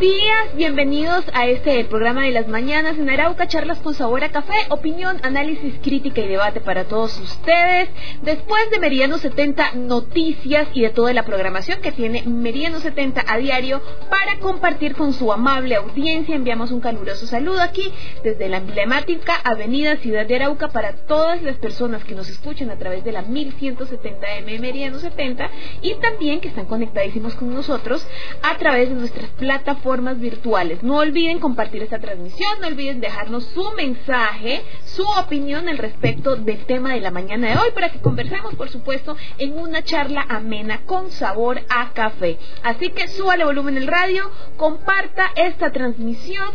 Días, bienvenidos a este programa de las mañanas en Arauca, charlas con sabor a café, opinión, análisis, crítica y debate para todos ustedes. Después de Meridiano 70 noticias y de toda la programación que tiene Meridiano 70 a diario para compartir con su amable audiencia, enviamos un caluroso saludo aquí desde la emblemática Avenida Ciudad de Arauca para todas las personas que nos escuchan a través de la 1170M Meridiano 70 y también que están conectadísimos con nosotros a través de nuestras plataformas virtuales. No olviden compartir esta transmisión, no olviden dejarnos su mensaje, su opinión al respecto del tema de la mañana de hoy para que conversemos, por supuesto, en una charla amena con sabor a café. Así que súbale volumen el radio, comparta esta transmisión.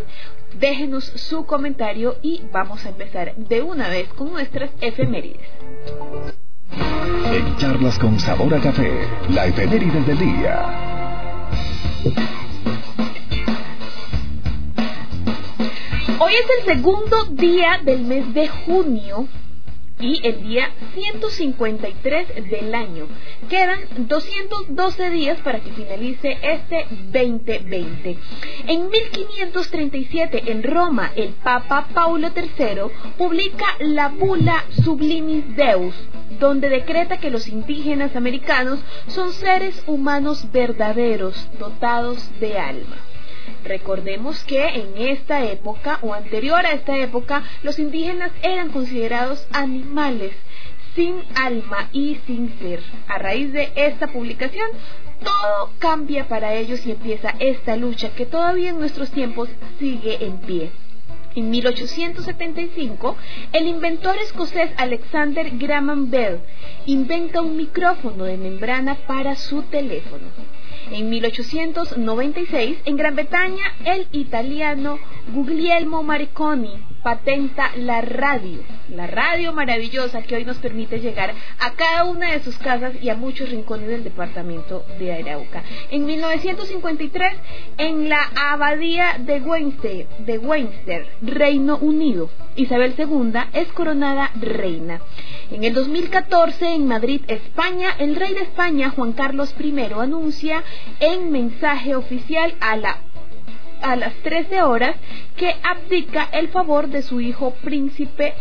Déjenos su comentario y vamos a empezar de una vez con nuestras efemérides. En charlas con sabor a café, la efeméride del día. Hoy es el segundo día del mes de junio y el día 153 del año. Quedan 212 días para que finalice este 2020. En 1537 en Roma, el Papa Paulo III publica la bula Sublimis Deus, donde decreta que los indígenas americanos son seres humanos verdaderos, dotados de alma. Recordemos que en esta época o anterior a esta época los indígenas eran considerados animales sin alma y sin ser. A raíz de esta publicación, todo cambia para ellos y empieza esta lucha que todavía en nuestros tiempos sigue en pie. En 1875, el inventor escocés Alexander Graham Bell inventa un micrófono de membrana para su teléfono. En 1896, en Gran Bretaña, el italiano Guglielmo Marconi patenta la radio, la radio maravillosa que hoy nos permite llegar a cada una de sus casas y a muchos rincones del departamento de Arauca. En 1953, en la abadía de Westminster, de Westminster, Reino Unido, Isabel II es coronada reina. En el 2014, en Madrid, España, el rey de España, Juan Carlos I, anuncia en mensaje oficial a la a las 13 horas que abdica el favor de su hijo príncipe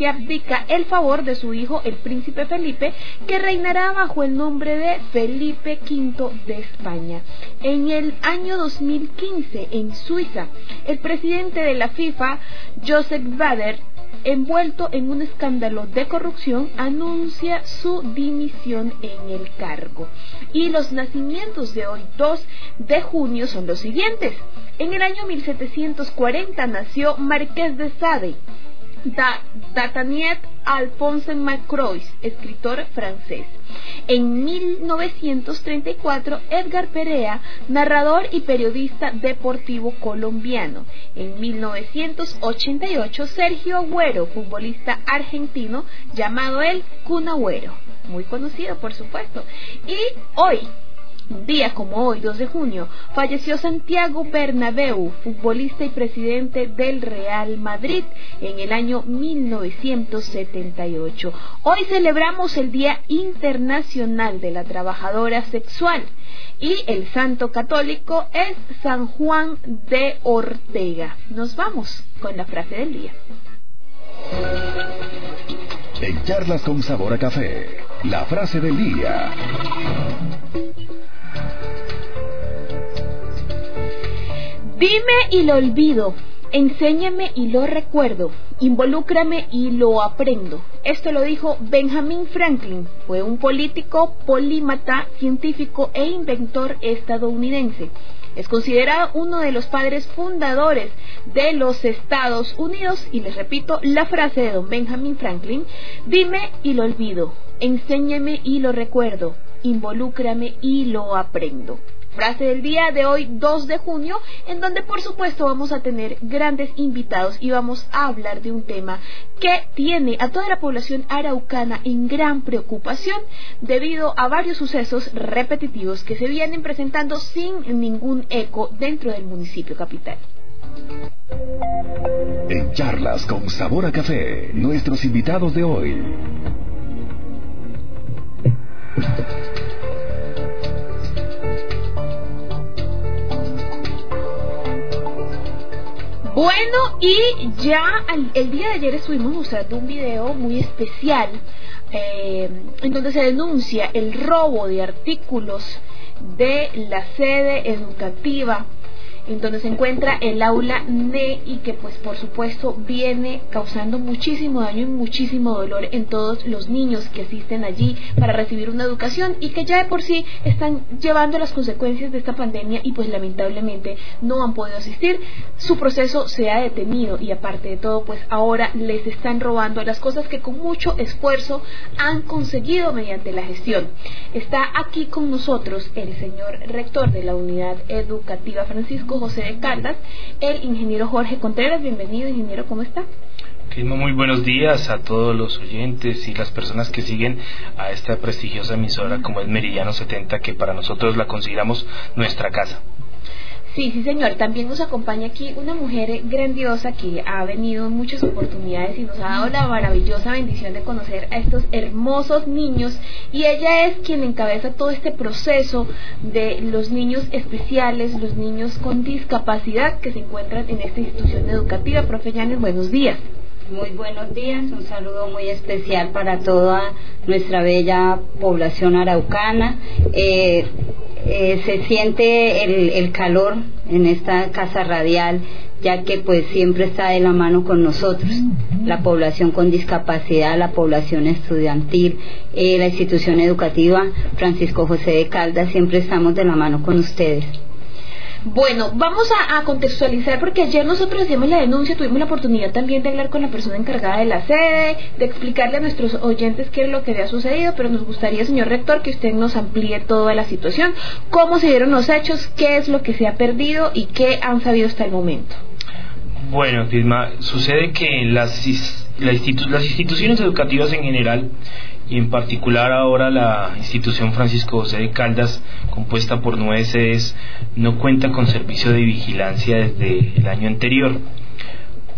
que abdica el favor de su hijo el príncipe Felipe, que reinará bajo el nombre de Felipe V de España. En el año 2015, en Suiza, el presidente de la FIFA, Joseph Bader, envuelto en un escándalo de corrupción, anuncia su dimisión en el cargo. Y los nacimientos de hoy, 2 de junio, son los siguientes. En el año 1740 nació Marqués de Sade, da, Dataniet Alphonse Macrois, escritor francés. En 1934, Edgar Perea, narrador y periodista deportivo colombiano. En 1988, Sergio Agüero, futbolista argentino, llamado el Kun Agüero, muy conocido por supuesto. Y hoy, día como hoy, 2 de junio, falleció Santiago Bernabeu, futbolista y presidente del Real Madrid en el año 1978. Hoy celebramos el Día Internacional de la Trabajadora Sexual y el santo católico es San Juan de Ortega. Nos vamos con la frase del día. En charlas con sabor a café, la frase del día. Dime y lo olvido, enséñame y lo recuerdo, involúcrame y lo aprendo. Esto lo dijo Benjamin Franklin, fue un político, polímata, científico e inventor estadounidense. Es considerado uno de los padres fundadores de los Estados Unidos. Y les repito la frase de don Benjamin Franklin, dime y lo olvido, enséñame y lo recuerdo, involúcrame y lo aprendo frase del día de hoy 2 de junio, en donde por supuesto vamos a tener grandes invitados y vamos a hablar de un tema que tiene a toda la población araucana en gran preocupación debido a varios sucesos repetitivos que se vienen presentando sin ningún eco dentro del municipio capital. En charlas con sabor a café, nuestros invitados de hoy. Bueno, y ya el día de ayer estuvimos mostrando un video muy especial eh, en donde se denuncia el robo de artículos de la sede educativa en donde se encuentra el aula NE y que pues por supuesto viene causando muchísimo daño y muchísimo dolor en todos los niños que asisten allí para recibir una educación y que ya de por sí están llevando las consecuencias de esta pandemia y pues lamentablemente no han podido asistir. Su proceso se ha detenido y aparte de todo pues ahora les están robando las cosas que con mucho esfuerzo han conseguido mediante la gestión. Está aquí con nosotros el señor rector de la unidad educativa Francisco José de Caldas, el ingeniero Jorge Contreras. Bienvenido, ingeniero, ¿cómo está? Muy buenos días a todos los oyentes y las personas que siguen a esta prestigiosa emisora como es Meridiano 70, que para nosotros la consideramos nuestra casa. Sí, sí, señor. También nos acompaña aquí una mujer grandiosa que ha venido en muchas oportunidades y nos ha dado la maravillosa bendición de conocer a estos hermosos niños. Y ella es quien encabeza todo este proceso de los niños especiales, los niños con discapacidad que se encuentran en esta institución educativa. Profe Yanes, buenos días. Muy buenos días, un saludo muy especial para toda nuestra bella población araucana. Eh, eh, se siente el, calor en esta casa radial, ya que pues siempre está de la mano con nosotros, la población con discapacidad, la población estudiantil, eh, la institución educativa Francisco José de Caldas, siempre estamos de la mano con ustedes. Bueno, vamos a, contextualizar porque ayer nosotros hicimos la denuncia, tuvimos la oportunidad también de hablar con la persona encargada de la sede, de explicarle a nuestros oyentes qué es lo que había sucedido, pero nos gustaría, señor rector, que usted nos amplíe toda la situación, cómo se dieron los hechos, qué es lo que se ha perdido y qué han sabido hasta el momento. Bueno, Filma, sucede que las, las instituciones educativas en general y en particular ahora la institución Francisco José de Caldas, compuesta por nueve sedes, no cuenta con servicio de vigilancia desde el año anterior.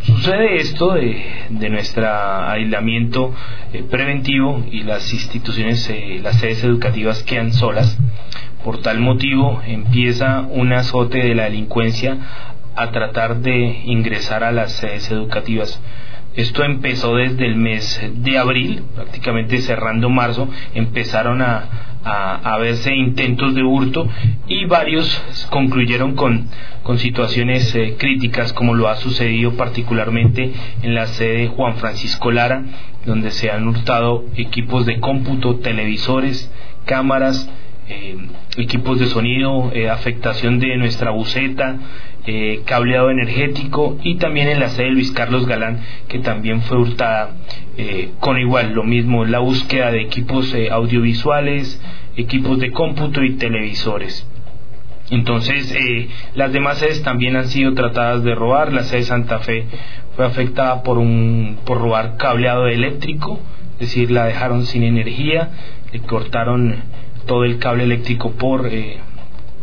Sucede esto de, de nuestro aislamiento eh, preventivo y las instituciones, eh, las sedes educativas quedan solas. Por tal motivo empieza un azote de la delincuencia a tratar de ingresar a las sedes educativas. Esto empezó desde el mes de abril, prácticamente cerrando marzo, empezaron a, a, verse intentos de hurto y varios concluyeron con, con situaciones eh, críticas como lo ha sucedido particularmente en la sede Juan Francisco Lara, donde se han hurtado equipos de cómputo, televisores, cámaras, eh, equipos de sonido, eh, afectación de nuestra buceta, eh, cableado energético y también en la sede Luis Carlos Galán que también fue hurtada con igual lo mismo la búsqueda de equipos audiovisuales equipos de cómputo y televisores. Entonces las demás sedes también han sido tratadas de robar. La sede Santa Fe fue afectada por un por robar cableado eléctrico es decir la dejaron sin energía le cortaron todo el cable eléctrico por, eh,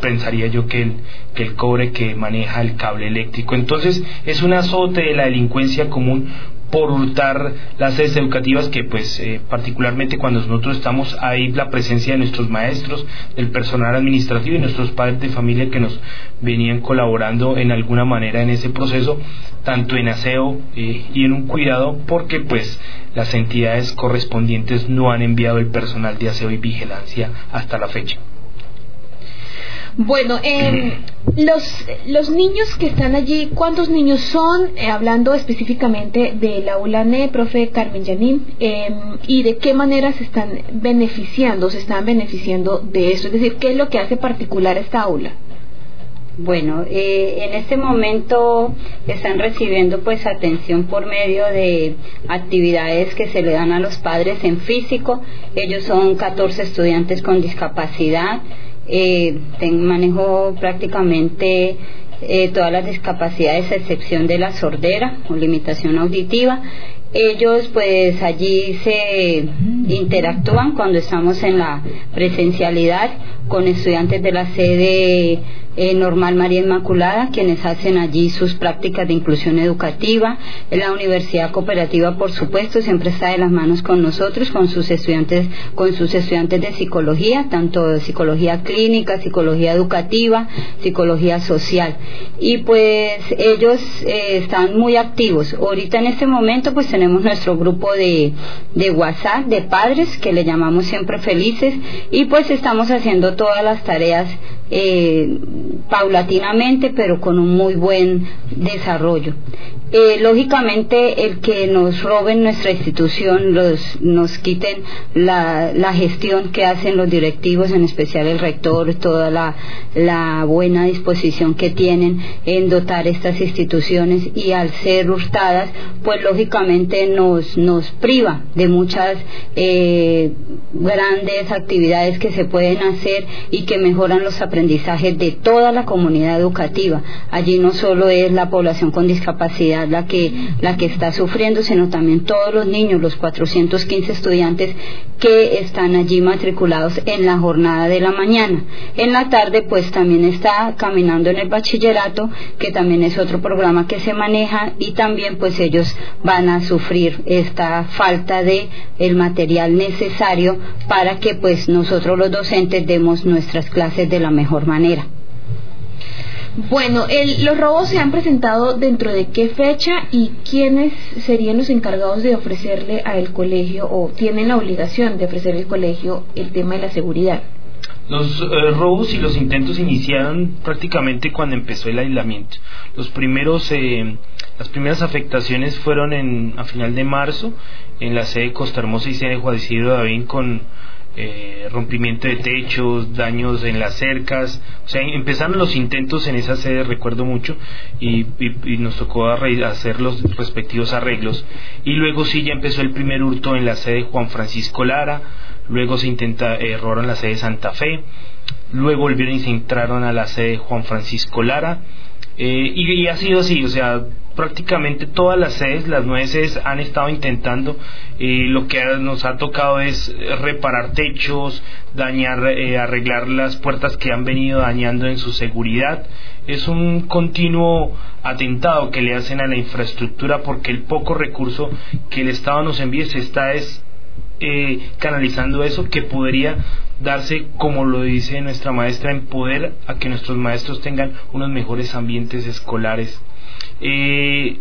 pensaría yo que el, que el cobre que maneja el cable eléctrico. Entonces es un azote de la delincuencia común por hurtar las sedes educativas que pues eh, particularmente cuando nosotros estamos ahí la presencia de nuestros maestros, del personal administrativo y nuestros padres de familia que nos venían colaborando en alguna manera en ese proceso, tanto en aseo eh, y en un cuidado porque pues las entidades correspondientes no han enviado el personal de aseo y vigilancia hasta la fecha. Bueno, eh, los, los niños que están allí, ¿cuántos niños son? Eh, hablando específicamente de la ULANE, profe Carmen Yanín, em, y de qué manera se están beneficiando, se están beneficiando de esto, es decir, ¿qué es lo que hace particular esta aula? Bueno, eh, en este momento están recibiendo pues atención por medio de actividades que se le dan a los padres en físico. Ellos son 14 estudiantes con discapacidad. Eh, manejo prácticamente eh, todas las discapacidades a excepción de la sordera o limitación auditiva. Ellos pues allí se interactúan cuando estamos en la presencialidad con estudiantes de la sede eh, Normal María Inmaculada, quienes hacen allí sus prácticas de inclusión educativa. La Universidad Cooperativa, por supuesto, siempre está de las manos con nosotros, con sus estudiantes, con sus estudiantes de psicología, tanto de psicología clínica, psicología educativa, psicología social. Y pues ellos eh, están muy activos. Ahorita en este momento pues tenemos nuestro grupo de, de WhatsApp de padres que le llamamos siempre felices y pues estamos haciendo todas las tareas eh, paulatinamente, pero con un muy buen desarrollo. Eh, lógicamente, el que nos roben nuestra institución, los, nos quiten la, la, gestión que hacen los directivos, en especial el rector, toda la, la, buena disposición que tienen en dotar estas instituciones y al ser hurtadas, pues lógicamente nos, nos priva de muchas eh, grandes actividades que se pueden hacer y que mejoran los aprendizajes de toda la comunidad educativa. Allí no solo es la población con discapacidad, la que, la que está sufriendo, sino también todos los niños, los 415 estudiantes que están allí matriculados en la jornada de la mañana. En la tarde, pues también está caminando en el bachillerato, que también es otro programa que se maneja y también pues ellos van a sufrir esta falta de el material necesario para que pues nosotros los docentes demos nuestras clases de la mejor manera. Bueno, los robos se han presentado dentro de qué fecha y quiénes serían los encargados de ofrecerle al colegio o tienen la obligación de ofrecer al colegio el tema de la seguridad. Los eh, robos y los intentos iniciaron prácticamente cuando empezó el aislamiento. Los primeros, eh, las primeras afectaciones fueron en, a final de marzo en la sede de Costa Hermosa y sede de Juan David con eh, rompimiento de techos, daños en las cercas, o sea, empezaron los intentos en esa sede, recuerdo mucho, y, nos tocó hacer los respectivos arreglos. Y luego sí ya empezó el primer hurto en la sede Juan Francisco Lara, luego se intenta, eh, en la sede Santa Fe, luego volvieron y se entraron a la sede Juan Francisco Lara, eh, y, ha sido así, o sea, prácticamente todas las sedes, las nueve sedes han estado intentando, eh, lo que nos ha tocado es reparar techos, dañar, eh, arreglar las puertas que han venido dañando en su seguridad. Es un continuo atentado que le hacen a la infraestructura porque el poco recurso que el Estado nos envía se está es, canalizando eso que podría darse, como lo dice nuestra maestra, en poder a que nuestros maestros tengan unos mejores ambientes escolares. Eh,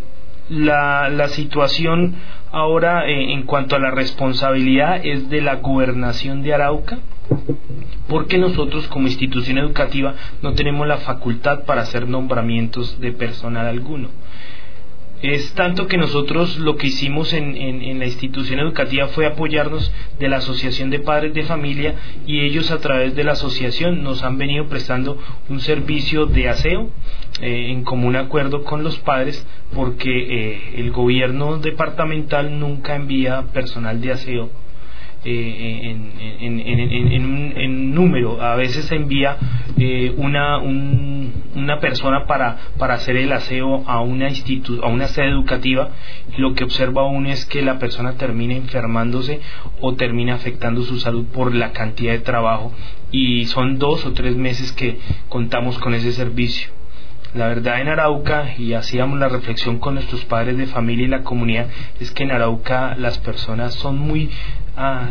la, la, situación ahora eh, en cuanto a la responsabilidad es de la gobernación de Arauca, porque nosotros como institución educativa no tenemos la facultad para hacer nombramientos de personal alguno. Es tanto que nosotros lo que hicimos en, la institución educativa fue apoyarnos de la Asociación de Padres de Familia y ellos a través de la asociación nos han venido prestando un servicio de aseo eh, en común acuerdo con los padres porque eh, el gobierno departamental nunca envía personal de aseo eh, en, en, número. A veces se envía eh, una, una persona para, para hacer el aseo a una, institu a una sede educativa lo que observa uno es que la persona termina enfermándose o termina afectando su salud por la cantidad de trabajo y son dos o tres meses que contamos con ese servicio. La verdad en Arauca, y hacíamos la reflexión con nuestros padres de familia y la comunidad, es que en Arauca las personas son muy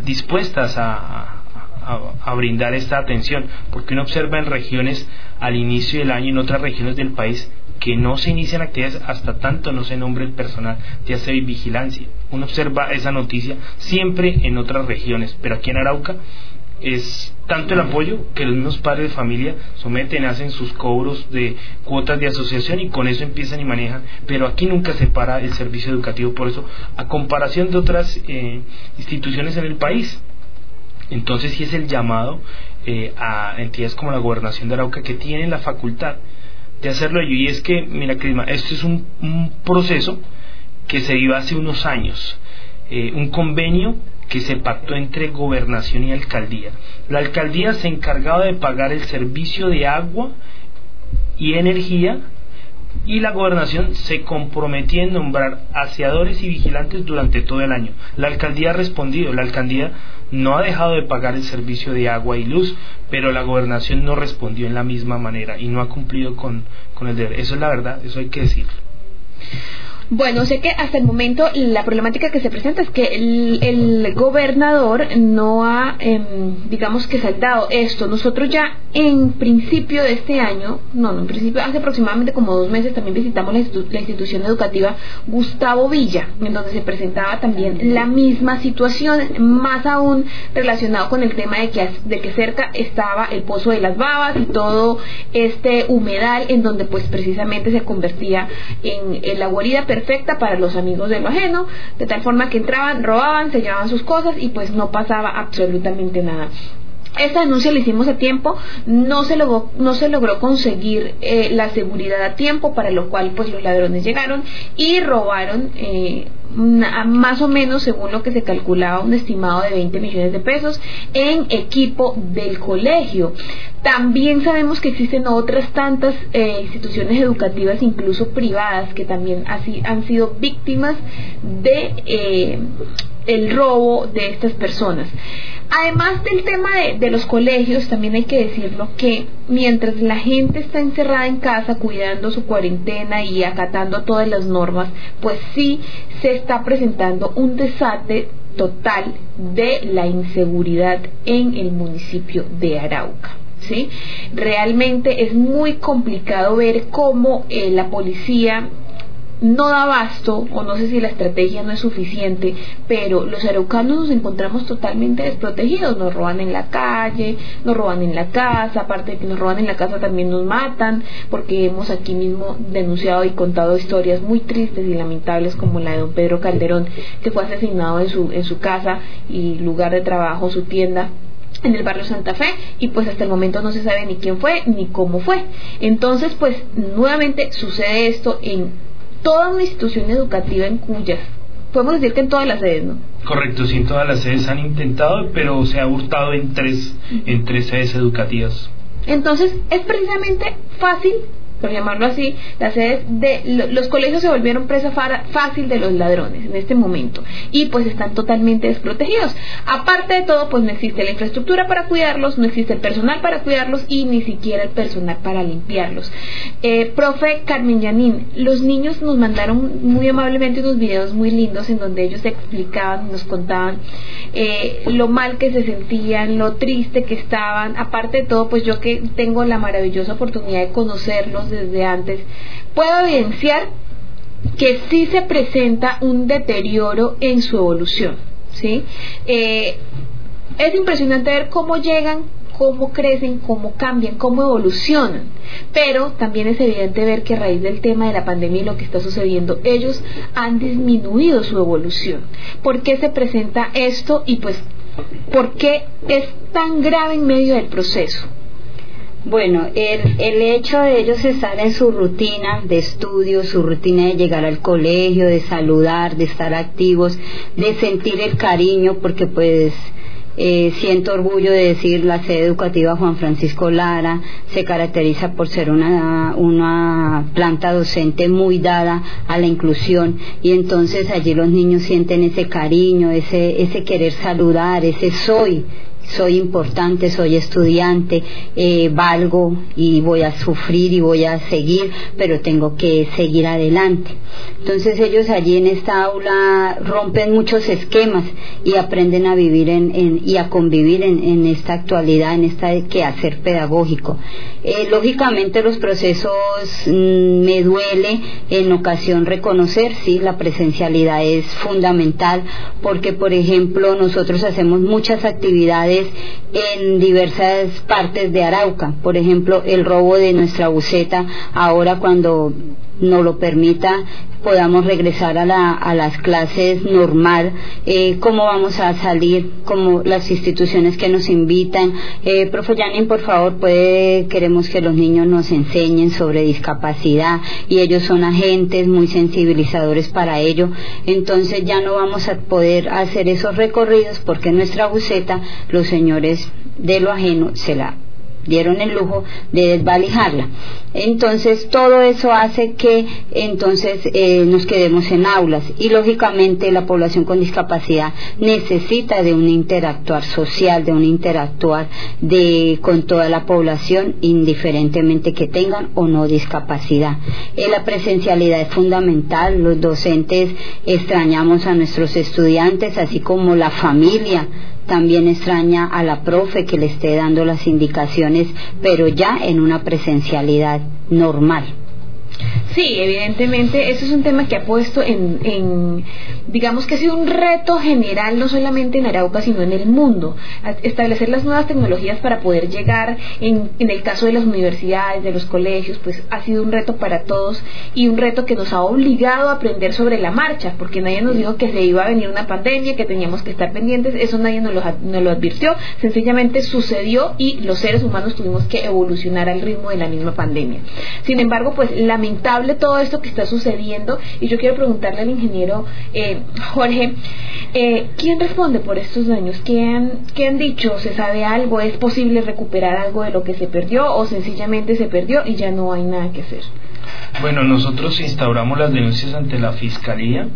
dispuestas a, brindar esta atención, porque uno observa en regiones al inicio del año en otras regiones del país que no se inician actividades hasta tanto no se nombre el personal de aseo vigilancia. Uno observa esa noticia siempre en otras regiones, pero aquí en Arauca es tanto el apoyo que los mismos padres de familia someten, hacen sus cobros de cuotas de asociación y con eso empiezan y manejan, pero aquí nunca se para el servicio educativo, por eso, a comparación de otras eh, instituciones en el país. Entonces sí es el llamado eh, a entidades como la Gobernación de Arauca que tienen la facultad de hacerlo. Y es que, mira, Crisma, esto es un, un proceso que se dio hace unos años. Eh, un convenio que se pactó entre gobernación y alcaldía. La alcaldía se encargaba de pagar el servicio de agua y energía y la gobernación se comprometía en nombrar aseadores y vigilantes durante todo el año. La alcaldía ha respondido, la alcaldía no ha dejado de pagar el servicio de agua y luz, pero la gobernación no respondió en la misma manera y no ha cumplido con, con el deber. Eso es la verdad, eso hay que decirlo. Bueno, sé que hasta el momento la problemática que se presenta es que el, gobernador no ha, em, digamos que saltado esto. Nosotros ya en principio de este año, no, no, en principio hace aproximadamente como dos meses también visitamos la, institución educativa Gustavo Villa, en donde se presentaba también la misma situación, más aún relacionado con el tema de que, de que cerca estaba el pozo de las babas y todo este humedal en donde pues precisamente se convertía en, en la guarida perfecta para los amigos de lo ajeno, de tal forma que entraban, robaban, se llevaban sus cosas y pues no pasaba absolutamente nada. Esta denuncia la hicimos a tiempo, no se logró, conseguir eh, la seguridad a tiempo, para lo cual pues los ladrones llegaron y robaron eh, más o menos según lo que se calculaba un estimado de 20 millones de pesos en equipo del colegio. También sabemos que existen otras tantas eh, instituciones educativas, incluso privadas, que también han sido víctimas de el robo de estas personas. Además del tema de, los colegios, también hay que decirlo que mientras la gente está encerrada en casa cuidando su cuarentena y acatando todas las normas, pues sí se está presentando un desate total de la inseguridad en el municipio de Arauca. ¿Sí? Realmente es muy complicado ver cómo eh, la policía no da abasto, o no sé si la estrategia no es suficiente, pero los araucanos nos encontramos totalmente desprotegidos, nos roban en la calle, nos roban en la casa, aparte de que nos roban en la casa también nos matan, porque hemos aquí mismo denunciado y contado historias muy tristes y lamentables como la de don Pedro Calderón, que fue asesinado en su, en su casa y lugar de trabajo, su tienda, en el barrio Santa Fe y pues hasta el momento no se sabe ni quién fue ni cómo fue. Entonces pues nuevamente sucede esto en toda una institución educativa en cuyas, podemos decir que en todas las sedes, ¿no? Correcto, sí, en todas las sedes han intentado, pero se ha hurtado en tres, en tres sedes educativas. Entonces, es precisamente fácil por llamarlo así, las sedes de los colegios se volvieron presa fácil de los ladrones en este momento y pues están totalmente desprotegidos. Aparte de todo, pues no existe la infraestructura para cuidarlos, no existe el personal para cuidarlos y ni siquiera el personal para limpiarlos. Eh, profe Carmen Yanín, los niños nos mandaron muy amablemente unos videos muy lindos en donde ellos explicaban, nos contaban eh, lo mal que se sentían, lo triste que estaban. Aparte de todo, pues yo que tengo la maravillosa oportunidad de conocerlos desde antes, puedo evidenciar que sí se presenta un deterioro en su evolución. ¿sí? Eh, es impresionante ver cómo llegan, cómo crecen, cómo cambian, cómo evolucionan. Pero también es evidente ver que a raíz del tema de la pandemia y lo que está sucediendo, ellos han disminuido su evolución. ¿Por qué se presenta esto? Y pues, ¿por qué es tan grave en medio del proceso? Bueno, el, el hecho de ellos estar en su rutina de estudio, su rutina de llegar al colegio, de saludar, de estar activos, de sentir el cariño, porque pues eh, siento orgullo de decir la sede educativa Juan Francisco Lara se caracteriza por ser una, una planta docente muy dada a la inclusión y entonces allí los niños sienten ese cariño, ese, ese querer saludar, ese soy soy importante, soy estudiante, eh, valgo y voy a sufrir y voy a seguir, pero tengo que seguir adelante. Entonces ellos allí en esta aula rompen muchos esquemas y aprenden a vivir en, y a convivir en, esta actualidad, en este quehacer pedagógico. Eh, lógicamente los procesos mm, me duele en ocasión reconocer, sí, la presencialidad es fundamental porque, por ejemplo, nosotros hacemos muchas actividades en diversas partes de Arauca. Por ejemplo, el robo de nuestra buceta ahora cuando no lo permita, podamos regresar a, la, a las clases normal, eh, cómo vamos a salir, como las instituciones que nos invitan. Eh, profe Janin, por favor, puede, queremos que los niños nos enseñen sobre discapacidad y ellos son agentes muy sensibilizadores para ello. Entonces ya no vamos a poder hacer esos recorridos porque nuestra buceta los señores de lo ajeno se la dieron el lujo de desvalijarla. Entonces, todo eso hace que entonces eh, nos quedemos en aulas y lógicamente la población con discapacidad necesita de un interactuar social, de un interactuar de, con toda la población, indiferentemente que tengan o no discapacidad. Eh, la presencialidad es fundamental, los docentes extrañamos a nuestros estudiantes, así como la familia también extraña a la profe que le esté dando las indicaciones, pero ya en una presencialidad normal. Sí, evidentemente, eso es un tema que ha puesto en, digamos que ha sido un reto general, no solamente en Arauca, sino en el mundo. Establecer las nuevas tecnologías para poder llegar, en, en el caso de las universidades, de los colegios, pues ha sido un reto para todos y un reto que nos ha obligado a aprender sobre la marcha, porque nadie nos dijo que se iba a venir una pandemia, que teníamos que estar pendientes, eso nadie nos lo, nos lo advirtió, sencillamente sucedió y los seres humanos tuvimos que evolucionar al ritmo de la misma pandemia. Sin embargo, pues todo esto que está sucediendo y yo quiero preguntarle al ingeniero eh, Jorge, eh, ¿quién responde por estos daños? ¿Quién, ¿Qué han dicho? ¿Se sabe algo? ¿Es posible recuperar algo de lo que se perdió o sencillamente se perdió y ya no hay nada que hacer? Bueno, nosotros instauramos las denuncias ante la Fiscalía.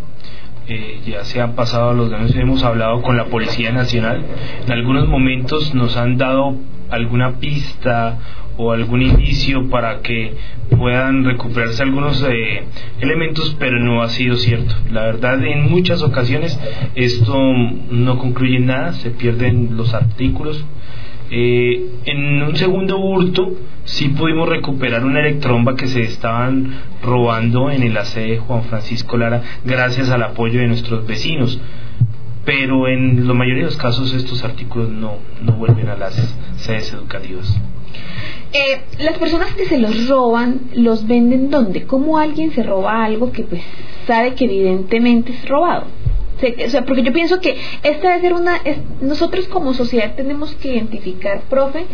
Eh, ya se han pasado los denuncias, hemos hablado con la Policía Nacional. En algunos momentos nos han dado alguna pista o algún indicio para que puedan recuperarse algunos eh, elementos, pero no ha sido cierto. La verdad, en muchas ocasiones esto no concluye nada, se pierden los artículos. Eh, en un segundo hurto sí pudimos recuperar una electromba que se estaban robando en el de Juan Francisco Lara gracias al apoyo de nuestros vecinos pero en la mayoría de los casos estos artículos no, no vuelven a las sedes educativas. Eh, las personas que se los roban, ¿los venden dónde? ¿Cómo alguien se roba algo que pues sabe que evidentemente es robado? Porque yo pienso que esta debe ser una... nosotros como sociedad tenemos que identificar, profe,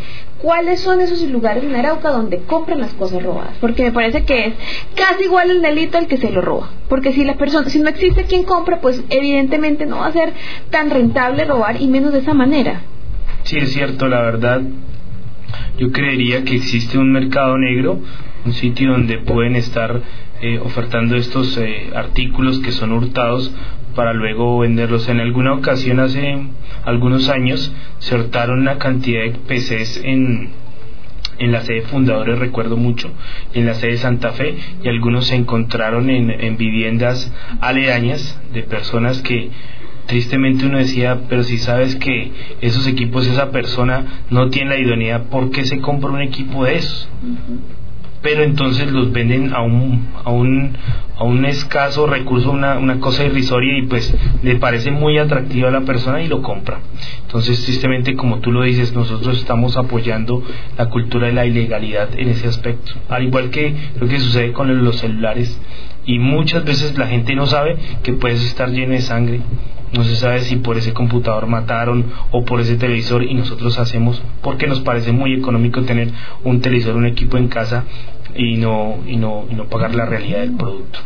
cuáles son esos lugares en Arauca donde compran las cosas robadas. Porque me parece que es casi igual el delito al que se lo roba. Porque si la persona, si no existe quien compra, pues evidentemente no va a ser tan rentable robar y menos de esa manera. Sí, es cierto, la verdad. Yo creería que existe un mercado negro, un sitio donde pueden estar eh, ofertando estos eh, artículos que son hurtados para luego venderlos. En alguna ocasión, hace algunos años, se hurtaron una cantidad de PCs en, en la sede Fundadores, recuerdo mucho, en la sede Santa Fe, y algunos se encontraron en, en viviendas aledañas de personas que tristemente uno decía, pero si sabes que esos equipos, esa persona no tiene la idoneidad, ¿por qué se compra un equipo de esos? Pero entonces los venden a un, a un, a un escaso recurso, una, una cosa irrisoria y pues le parece muy atractiva a la persona y lo compra. Entonces, tristemente, como tú lo dices, nosotros estamos apoyando la cultura de la ilegalidad en ese aspecto. Al igual que lo que sucede con los celulares y muchas veces la gente no sabe que puedes estar lleno de sangre no se sabe si por ese computador mataron o por ese televisor y nosotros hacemos porque nos parece muy económico tener un televisor, un equipo en casa y no, y no, y no pagar la realidad del producto.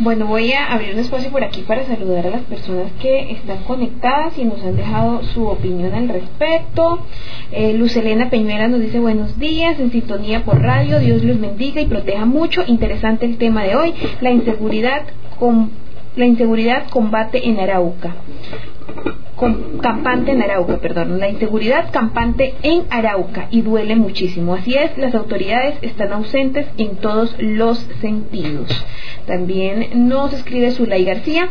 Bueno, voy a abrir un espacio por aquí para saludar a las personas que están conectadas y nos han dejado su opinión al respecto. Eh, Luz Elena Peñuela nos dice buenos días, en sintonía por radio, Dios los bendiga y proteja mucho. Interesante el tema de hoy, la inseguridad con la inseguridad combate en Arauca. Campante en Arauca, perdón, la inseguridad campante en Arauca y duele muchísimo. Así es, las autoridades están ausentes en todos los sentidos. También nos escribe Zulay García.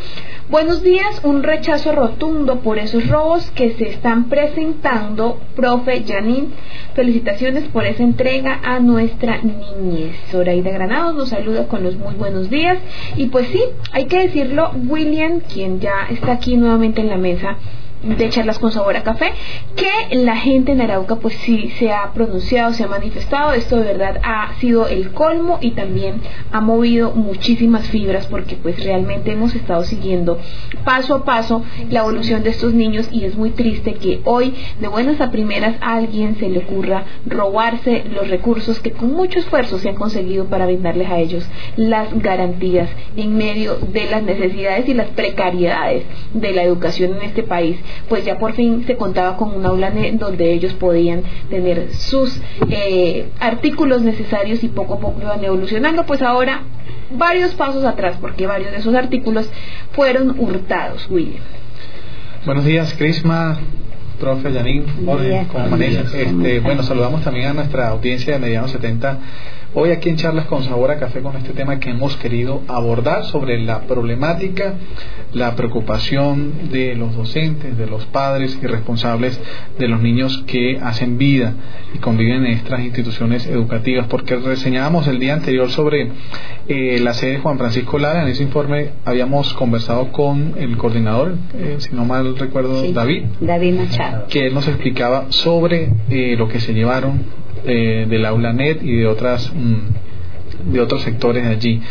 Buenos días, un rechazo rotundo por esos robos que se están presentando, profe Janine. Felicitaciones por esa entrega a nuestra niñez. Zoraida Granados nos saluda con los muy buenos días. Y pues sí, hay que decirlo, William, quien ya está aquí nuevamente en la mesa, de charlas con sabor a café, que la gente en Arauca pues sí se ha pronunciado, se ha manifestado, esto de verdad ha sido el colmo y también ha movido muchísimas fibras porque pues realmente hemos estado siguiendo paso a paso la evolución de estos niños y es muy triste que hoy de buenas a primeras a alguien se le ocurra robarse los recursos que con mucho esfuerzo se han conseguido para brindarles a ellos las garantías en medio de las necesidades y las precariedades de la educación en este país pues ya por fin se contaba con un aula donde ellos podían tener sus eh, artículos necesarios y poco a poco iban evolucionando, pues ahora varios pasos atrás, porque varios de esos artículos fueron hurtados, William. Buenos días, Crisma, profe Yanin, ¿cómo Este, bueno, saludamos también a nuestra audiencia de Mediano 70 Hoy aquí en Charlas con Sabor a Café con este tema que hemos querido abordar sobre la problemática, la preocupación de los docentes, de los padres y responsables de los niños que hacen vida y conviven en estas instituciones educativas, porque reseñábamos el día anterior sobre eh, la sede de Juan Francisco Lara, en ese informe habíamos conversado con el coordinador, eh, si no mal recuerdo, David, David Machado, que él nos explicaba sobre eh, lo que se llevaron eh, del aula net y de otras mm, de otros sectores allí.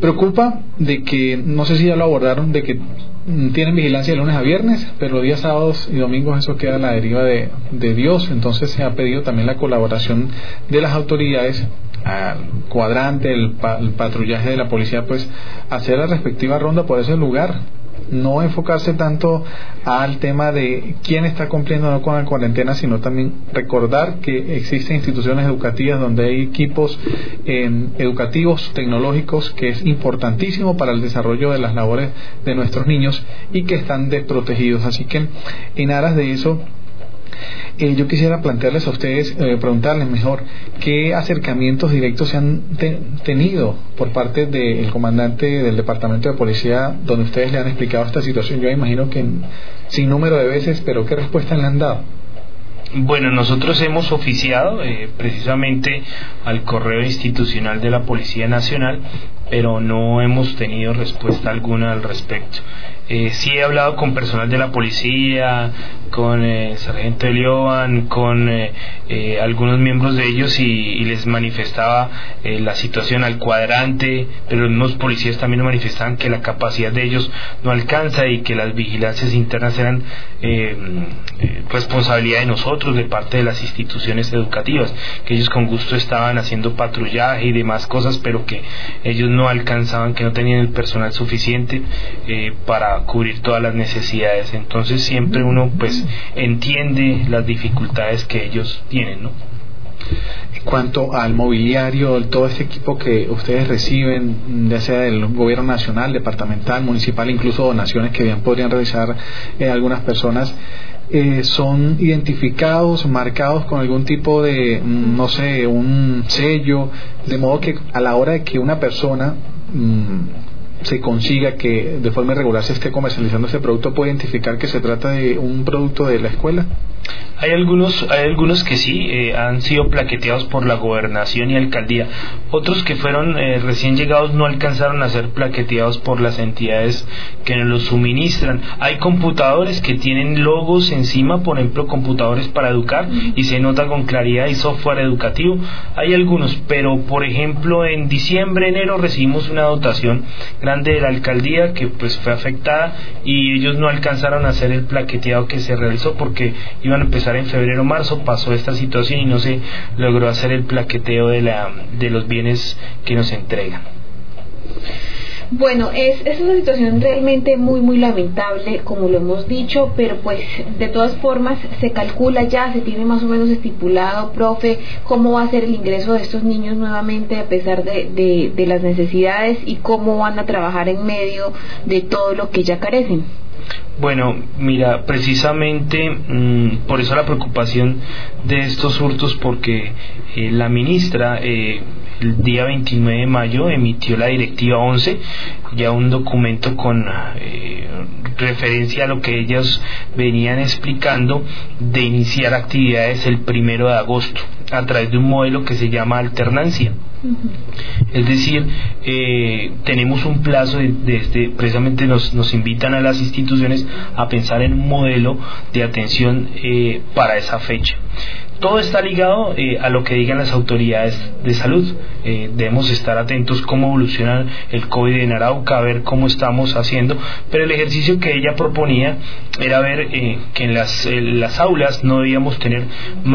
Preocupa de que no sé si ya lo abordaron de que mm, tienen vigilancia de lunes a viernes pero los días sábados y domingos eso queda a la deriva de, de Dios. Entonces se ha pedido también la colaboración de las autoridades al cuadrante, el, el, patrullaje de la policía, pues hacer la respectiva ronda por ese lugar no enfocarse tanto al tema de quién está cumpliendo no con la cuarentena, sino también recordar que existen instituciones educativas donde hay equipos em, educativos, tecnológicos, que es importantísimo para el desarrollo de las labores de nuestros niños y que están desprotegidos. Así que en aras de eso, eh, yo quisiera plantearles a ustedes, eh, preguntarles mejor, ¿qué acercamientos directos se han tenido por parte del comandante del Departamento de Policía donde ustedes le han explicado esta situación? Yo imagino que sin número de veces, pero ¿qué respuesta le han dado? Bueno, nosotros hemos oficiado eh, precisamente al correo institucional de la Policía Nacional, pero no hemos tenido respuesta alguna al respecto. Eh, sí he hablado con personal de la policía, con eh, el sargento Elioban, con eh, eh, algunos miembros de ellos y, les manifestaba la situación al cuadrante, pero unos policías también manifestaban que la capacidad de ellos no alcanza y que las vigilancias internas eran responsabilidad de nosotros, de parte de las instituciones educativas, que ellos con gusto estaban haciendo patrullaje y demás cosas, pero que ellos no alcanzaban, que no tenían el personal suficiente para cubrir todas las necesidades. Entonces siempre uno pues entiende las dificultades que ellos tienen, ¿no? En cuanto al mobiliario, todo este equipo que ustedes reciben, ya sea del gobierno nacional, departamental, municipal, incluso donaciones que bien podrían realizar eh, algunas personas, eh, son identificados, marcados con algún tipo de, mm, no sé, un sello, de modo que a la hora de que una persona mm, se consiga que de forma irregular se esté comercializando ese producto, puede identificar que se trata de un producto de la escuela? Hay algunos, hay algunos que sí eh, han sido plaqueteados por la gobernación y alcaldía. Otros que fueron eh, recién llegados no alcanzaron a ser plaqueteados por las entidades que nos los suministran. Hay computadores que tienen logos encima, por ejemplo, computadores para educar y se nota con claridad y software educativo. Hay algunos, pero por ejemplo en diciembre, enero recibimos una dotación de la alcaldía que pues fue afectada y ellos no alcanzaron a hacer el plaqueteado que se realizó porque iban a empezar en febrero marzo pasó esta situación y no se logró hacer el plaqueteo de, la, de los bienes que nos entregan. Bueno, es, es una situación realmente muy, muy lamentable, como lo hemos dicho, pero pues de todas formas se calcula ya, se tiene más o menos estipulado, profe, cómo va a ser el ingreso de estos niños nuevamente a pesar de, de, de las necesidades y cómo van a trabajar en medio de todo lo que ya carecen. Bueno, mira, precisamente mm, por eso la preocupación de estos hurtos, porque eh, la ministra eh, el día 29 de mayo emitió la directiva 11, ya un documento con eh, referencia a lo que ellos venían explicando de iniciar actividades el primero de agosto a través de un modelo que se llama alternancia. Es decir, eh, tenemos un plazo de, este, precisamente nos, nos, invitan a las instituciones a pensar en un modelo de atención eh, para esa fecha todo está ligado eh, a lo que digan las autoridades de salud. Eh, debemos estar atentos cómo evoluciona el COVID en Arauca, a ver cómo estamos haciendo, pero el ejercicio que ella proponía era ver eh, que en las, las, aulas no debíamos tener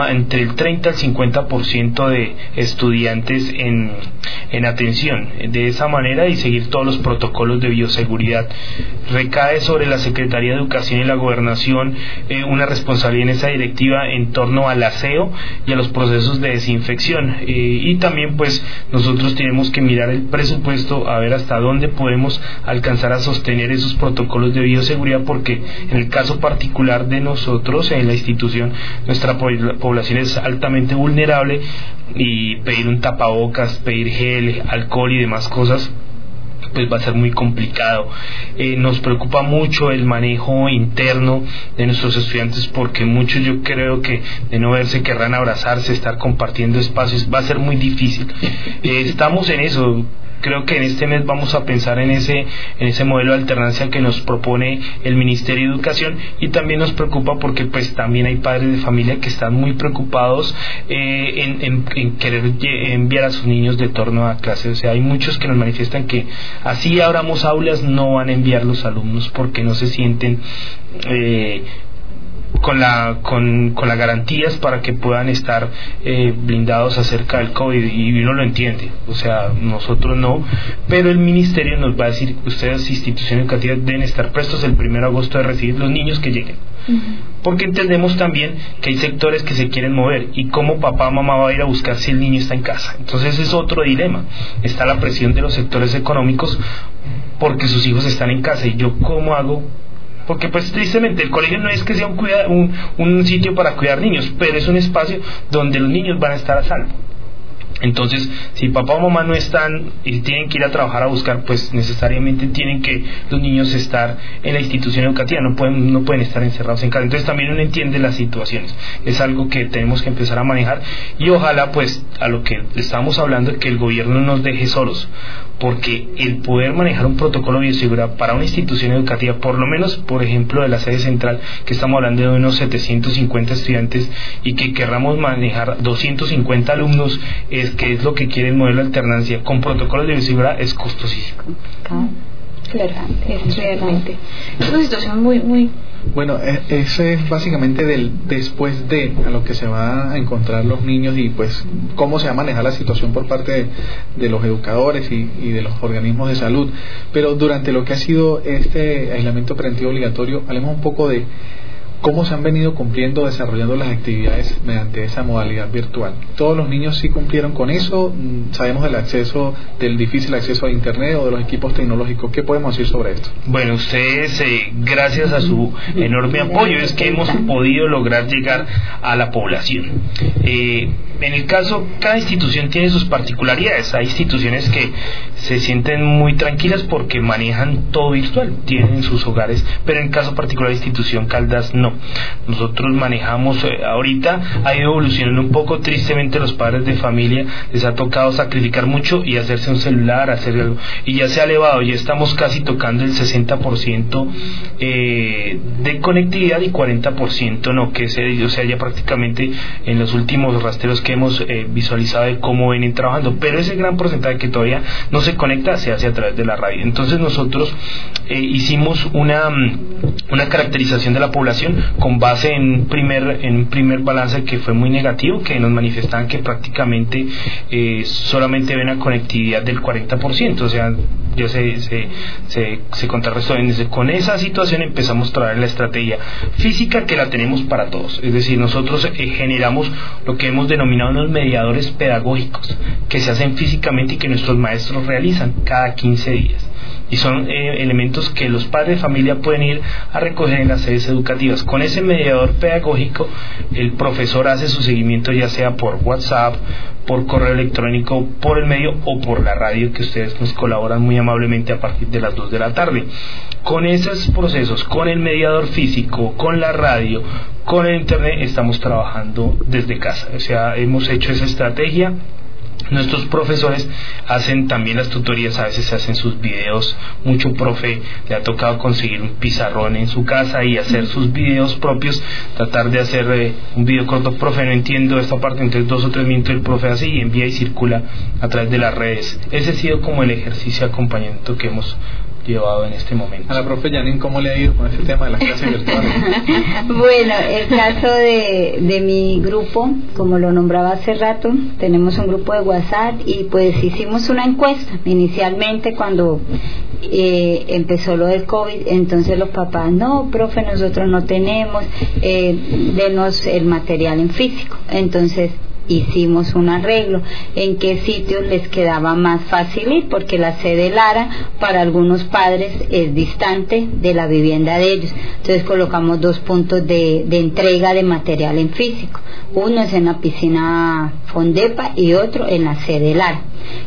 entre el 30 al 50% de estudiantes en, en atención. De esa manera y seguir todos los protocolos de bioseguridad. Recae sobre la Secretaría de Educación y la Gobernación una responsabilidad en esa directiva en torno al aseo y a los procesos de desinfección. Eh, y también pues nosotros tenemos que mirar el presupuesto a ver hasta dónde podemos alcanzar a sostener esos protocolos de bioseguridad porque en el caso particular de nosotros en la institución nuestra población es altamente vulnerable y pedir un tapabocas, pedir gel, alcohol y demás cosas pues va a ser muy complicado. Eh, nos preocupa mucho el manejo interno de nuestros estudiantes porque muchos yo creo que de no verse querrán abrazarse, estar compartiendo espacios, va a ser muy difícil. Eh, estamos en eso, creo que en este mes vamos a pensar en ese, en ese modelo de alternancia que nos propone el Ministerio de Educación y también nos preocupa porque pues también hay padres de familia que están muy preocupados eh, en, querer enviar a sus niños de torno a clase. O sea, hay muchos que nos manifiestan que así abramos aulas no van a enviar los alumnos porque no se sienten eh, con la con, con las garantías para que puedan estar eh, blindados acerca del COVID y uno lo entiende, o sea, nosotros no, pero el ministerio nos va a decir, ustedes instituciones educativas deben estar prestos el 1 de agosto de recibir los niños que lleguen. Porque entendemos también que hay sectores que se quieren mover y cómo papá o mamá va a ir a buscar si el niño está en casa. Entonces es otro dilema. Está la presión de los sectores económicos porque sus hijos están en casa y yo cómo hago porque pues tristemente el colegio no es que sea un, un, sitio para cuidar niños, pero es un espacio donde los niños van a estar a salvo. Entonces, si papá o mamá no están y tienen que ir a trabajar a buscar, pues necesariamente tienen que los niños estar en la institución educativa, no pueden, no pueden estar encerrados en casa. Entonces también uno entiende las situaciones. Es algo que tenemos que empezar a manejar y ojalá pues a lo que estamos hablando que el gobierno no nos deje solos porque el poder manejar un protocolo de bioseguridad para una institución educativa, por lo menos, por ejemplo, de la sede central, que estamos hablando de unos 750 estudiantes y que querramos manejar 250 alumnos, es que es lo que quiere el modelo de alternancia, con protocolos de bioseguridad es costosísimo. Claro, es realmente. Es una situación muy, muy bueno, e, ese es básicamente del después de a lo que se van a encontrar los niños y pues cómo se va a manejar la situación por parte de, los educadores y, y, de los organismos de salud. Pero durante lo que ha sido este aislamiento preventivo obligatorio, hablemos un poco de cómo se han venido cumpliendo, desarrollando las actividades mediante esa modalidad virtual. Todos los niños sí cumplieron con eso, mm, sabemos del acceso, del difícil acceso a Internet o de los equipos tecnológicos. ¿Qué podemos decir sobre esto? Bueno, ustedes, eh, gracias a su enorme apoyo, es que hemos podido lograr llegar a la población. Eh, en el caso, cada institución tiene sus particularidades. Hay instituciones que se sienten muy tranquilas porque manejan todo virtual, tienen sus hogares, pero en el caso particular de la institución Caldas no. Nosotros manejamos, eh, ahorita ha ido evolucionando un poco, tristemente los padres de familia les ha tocado sacrificar mucho y hacerse un celular, hacer algo, y ya se ha elevado, ya estamos casi tocando el 60% eh, de conectividad y 40% no, que se, o sea, ya prácticamente en los últimos rastreos que hemos eh, visualizado de cómo vienen trabajando, pero ese gran porcentaje que todavía no se conecta se hace a través de la radio. Entonces nosotros eh, hicimos una, mm, una caracterización de la población con base en primer, en primer balance que fue muy negativo, que nos manifestaban que prácticamente eh, solamente ven una conectividad del 40%, o sea, ya se, se, se, se contrarrestó. Con esa situación empezamos a traer la estrategia física que la tenemos para todos, es decir, nosotros generamos lo que hemos denominado unos mediadores pedagógicos que se hacen físicamente y que nuestros maestros realizan cada 15 días. Y son eh, elementos que los padres de familia pueden ir a recoger en las sedes educativas. Con ese mediador pedagógico, el profesor hace su seguimiento ya sea por WhatsApp, por correo electrónico, por el medio o por la radio que ustedes nos colaboran muy amablemente a partir de las 2 de la tarde. Con esos procesos, con el mediador físico, con la radio, con el internet, estamos trabajando desde casa. O sea, hemos hecho esa estrategia Nuestros profesores hacen también las tutorías, a veces se hacen sus videos. Mucho profe le ha tocado conseguir un pizarrón en su casa y hacer sus videos propios, tratar de hacer eh, un video corto. Profe, no entiendo esta parte, entonces dos o tres minutos el profe hace y envía y circula a través de las redes. Ese ha sido como el ejercicio de acompañamiento que hemos llevado en este momento. A la profe Janine, ¿cómo le ha ido con este tema de las clases virtuales? bueno, el caso de, de mi grupo, como lo nombraba hace rato, tenemos un grupo de WhatsApp y pues hicimos una encuesta inicialmente cuando eh, empezó lo del COVID, entonces los papás, no, profe, nosotros no tenemos, eh, denos el material en físico. Entonces hicimos un arreglo. En qué sitios les quedaba más fácil ir porque la sede Lara para algunos padres es distante de la vivienda de ellos. Entonces colocamos dos puntos de, entrega de material en físico. Uno es en la piscina Fondepa y otro en la sede Lara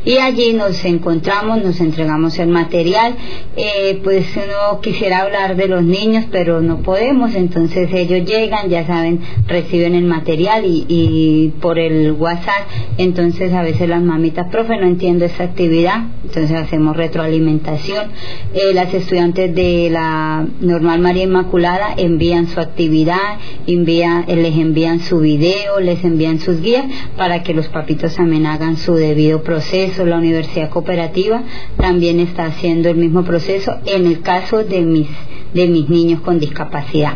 y allí nos encontramos, nos entregamos el material, eh, pues uno quisiera hablar de los niños, pero no podemos, entonces ellos llegan, ya saben, reciben el material y, y por el WhatsApp, entonces a veces las mamitas, profe, no entiendo esa actividad, entonces hacemos retroalimentación, eh, las estudiantes de la Normal María Inmaculada envían su actividad, envía, les envían su video, les envían sus guías para que los papitos también hagan su debido proceso, la Universidad Cooperativa también está haciendo el mismo proceso en el caso de mis de mis niños con discapacidad.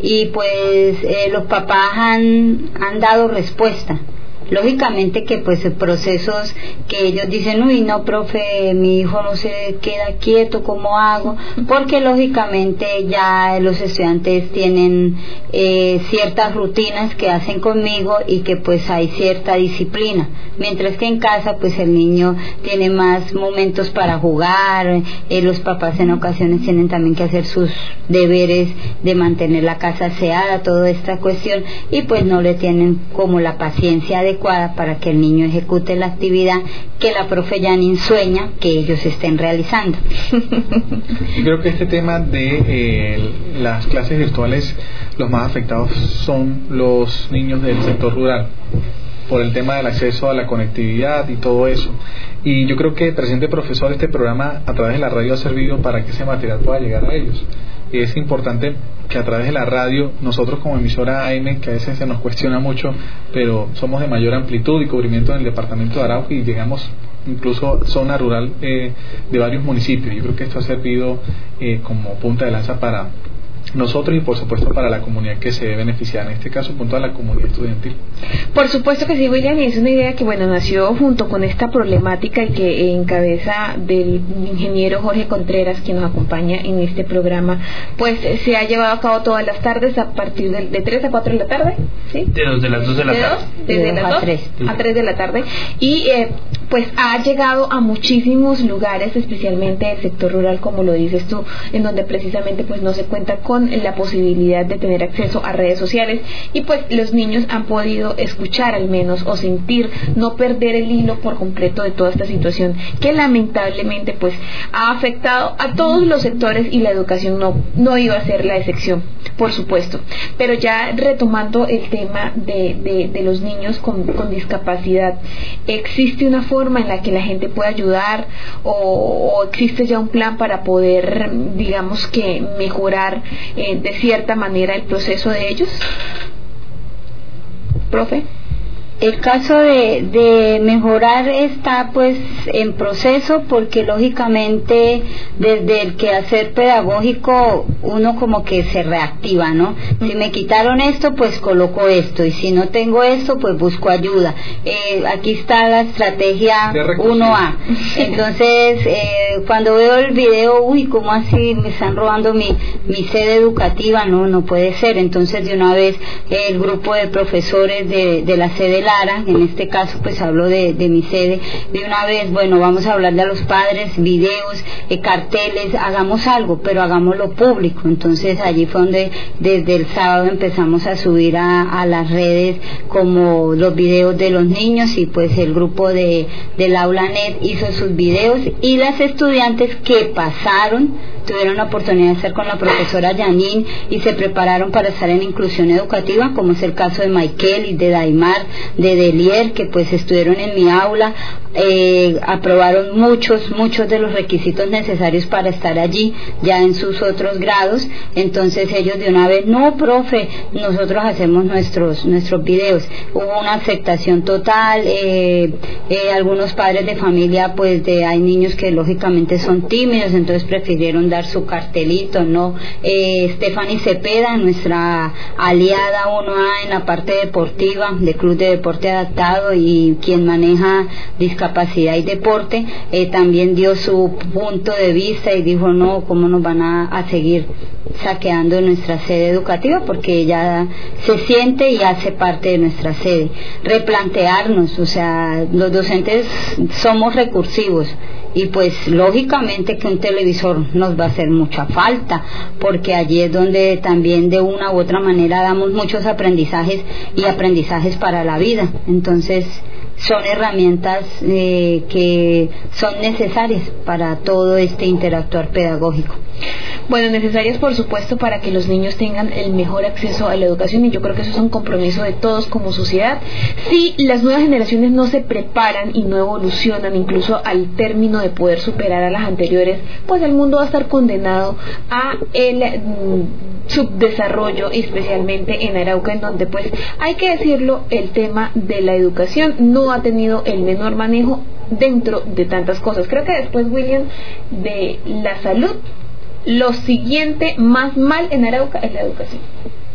Y pues eh, los papás han, han dado respuesta lógicamente que pues procesos que ellos dicen uy no profe mi hijo no se queda quieto cómo hago porque lógicamente ya los estudiantes tienen eh, ciertas rutinas que hacen conmigo y que pues hay cierta disciplina. Mientras que en casa pues el niño tiene más momentos para jugar eh, los papás en ocasiones tienen también que hacer sus deberes de mantener la casa aseada toda esta cuestión y pues no le tienen como la paciencia para que el niño ejecute la actividad que la profe Janine sueña que ellos estén realizando. Yo creo que este tema de eh, las clases virtuales, los más afectados son los niños del sector rural por el tema del acceso a la conectividad y todo eso. Y yo creo que, presente profesor, este programa a través de la radio ha servido para que ese material pueda llegar a ellos es importante que a través de la radio, nosotros como emisora AM, que a veces se nos cuestiona mucho, pero somos de mayor amplitud y cubrimiento en el departamento de Arauco y llegamos incluso zona rural eh, de varios municipios. Yo creo que esto ha servido eh, como punta de lanza para nosotros y por supuesto para la comunidad que se debe beneficiar, en este caso punto a la comunidad estudiantil. Por supuesto que sí, William, y es una idea que bueno nació junto con esta problemática y que encabeza del ingeniero Jorge Contreras, quien nos acompaña en este programa, pues se ha llevado a cabo todas las tardes a partir de, de 3 a 4 de la tarde, ¿sí? De, de las 2 de la tarde. desde las 2 a 3 de la tarde, y eh, pues ha llegado a muchísimos lugares, especialmente el sector rural, como lo dices tú, en donde precisamente pues no se cuenta con la posibilidad de tener acceso a redes sociales y pues los niños han podido escuchar al menos o sentir, no perder el hilo por completo de toda esta situación que lamentablemente pues ha afectado a todos los sectores y la educación no, no iba a ser la excepción, por supuesto. Pero ya retomando el tema de, de, los niños con, con, discapacidad, ¿existe una forma en la que la gente puede ayudar o, o existe ya un plan para poder, digamos que, mejorar eh, de cierta manera el proceso de ellos? Profe. El caso de, de, mejorar está pues en proceso porque lógicamente desde el quehacer pedagógico uno como que se reactiva, ¿no? Si me quitaron esto pues coloco esto y si no tengo esto pues busco ayuda. Eh, aquí está la estrategia 1A. Entonces eh, cuando veo el video, uy, ¿cómo así me están robando mi, mi sede educativa? No, no puede ser. Entonces de una vez el grupo de profesores de, de la sede Lara, en este caso pues hablo de, mi sede, de una vez, bueno, vamos a hablarle a los padres, videos, eh, carteles, hagamos algo, pero hagámoslo público. Entonces allí fue donde desde el sábado empezamos a subir a, a las redes como los videos de los niños y pues el grupo de, del aula net hizo sus videos y las estudiantes que pasaron tuvieron la oportunidad de estar con la profesora Janine y se prepararon para estar en inclusión educativa, como es el caso de Michael y de Daimar, de Delier, que pues estuvieron en mi aula, eh, aprobaron muchos, muchos de los requisitos necesarios para estar allí, ya en sus otros grados, entonces ellos de una vez, no, profe, nosotros hacemos nuestros, nuestros videos. Hubo una aceptación total, eh, eh, algunos padres de familia, pues de, hay niños que lógicamente son tímidos, entonces prefirieron dar su cartelito, ¿no? Eh, Stephanie Cepeda, nuestra aliada 1A en la parte deportiva de Club de Deporte Adaptado y quien maneja discapacidad y deporte, eh, también dio su punto de vista y dijo, no, ¿cómo nos van a seguir saqueando nuestra sede educativa? Porque ella se siente y hace parte de nuestra sede. Replantearnos, o sea, los docentes somos recursivos y pues lógicamente que un televisor nos va a hacer mucha falta porque allí es donde también de una u otra manera damos muchos aprendizajes y aprendizajes para la vida entonces son herramientas eh, que son necesarias para todo este interactuar pedagógico. Bueno, necesarias por supuesto para que los niños tengan el mejor acceso a la educación y yo creo que eso es un compromiso de todos como sociedad. Si las nuevas generaciones no se preparan y no evolucionan incluso al término de poder superar a las anteriores, pues el mundo va a estar condenado a el mm, subdesarrollo, especialmente en Arauca, en donde pues hay que decirlo, el tema de la educación no ha tenido el menor manejo dentro de tantas cosas. Creo que después, William, de la salud, lo siguiente más mal en Arauca es la educación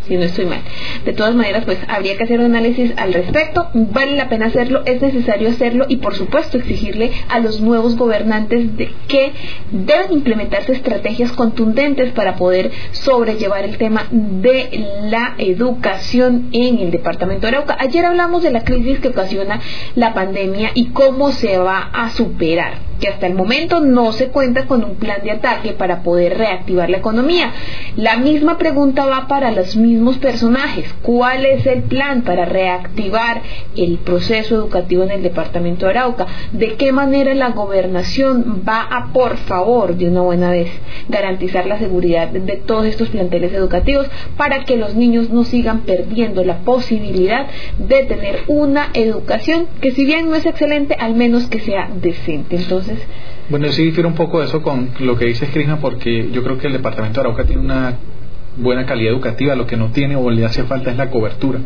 si no estoy mal. De todas maneras, pues habría que hacer un análisis al respecto, vale la pena hacerlo, es necesario hacerlo y por supuesto exigirle a los nuevos gobernantes de que deben implementarse estrategias contundentes para poder sobrellevar el tema de la educación en el departamento de Arauca. Ayer hablamos de la crisis que ocasiona la pandemia y cómo se va a superar que hasta el momento no se cuenta con un plan de ataque para poder reactivar la economía. La misma pregunta va para los mismos personajes. ¿Cuál es el plan para reactivar el proceso educativo en el departamento de Arauca? ¿De qué manera la gobernación va a, por favor, de una buena vez, garantizar la seguridad de todos estos planteles educativos para que los niños no sigan perdiendo la posibilidad de tener una educación que si bien no es excelente, al menos que sea decente? Entonces, bueno, sí difiere un poco eso con lo que dice Crisma porque yo creo que el departamento de Arauca tiene una buena calidad educativa, lo que no tiene o le hace falta es la cobertura,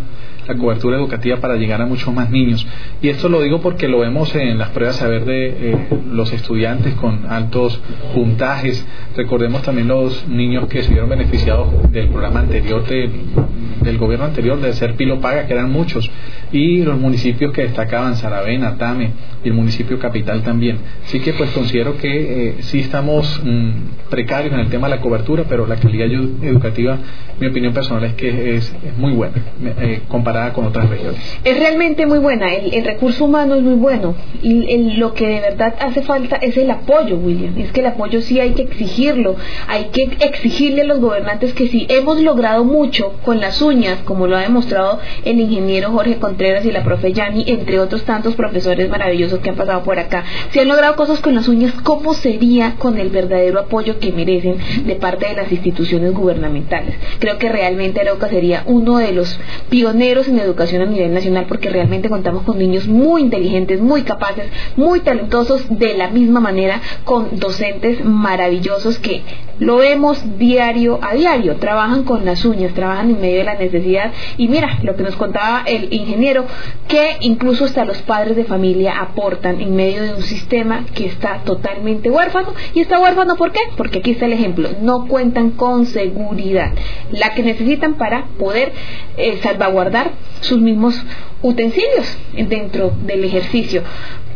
la cobertura educativa para llegar a muchos más niños. Y esto lo digo porque lo vemos en las pruebas a ver de eh, los estudiantes con altos puntajes. Recordemos también los niños que se vieron beneficiados del programa anterior del gobierno anterior de ser Pilo Paga, que eran muchos, y los municipios que destacaban, Saravena, Tame y el municipio capital también. Así que pues considero que eh, sí estamos mm, precarios en el tema de la cobertura, pero la calidad educativa, mi opinión personal es que es, muy buena eh, con otras regiones. Es realmente muy buena, el, recurso humano es muy bueno y lo que de verdad hace falta es el apoyo, William. Es que el apoyo sí hay que exigirlo, hay que exigirle a los gobernantes que si hemos logrado mucho con las uñas, como lo ha demostrado el ingeniero Jorge Contreras y la profe Yani, entre otros tantos profesores maravillosos que han pasado por acá, si han logrado cosas con las uñas, ¿cómo sería con el verdadero apoyo que merecen de parte de las instituciones gubernamentales? Creo que realmente Arauca sería uno de los pioneros en educación a nivel nacional porque realmente contamos con niños muy inteligentes, muy capaces, muy talentosos, de la misma manera con docentes maravillosos que lo vemos diario a diario, trabajan con las uñas, trabajan en medio de la necesidad. Y mira lo que nos contaba el ingeniero, que incluso hasta los padres de familia aportan en medio de un sistema que está totalmente huérfano. Y está huérfano ¿por qué? Porque aquí está el ejemplo, no cuentan con seguridad, la que necesitan para poder eh, salvaguardar sus mismos utensilios dentro del ejercicio.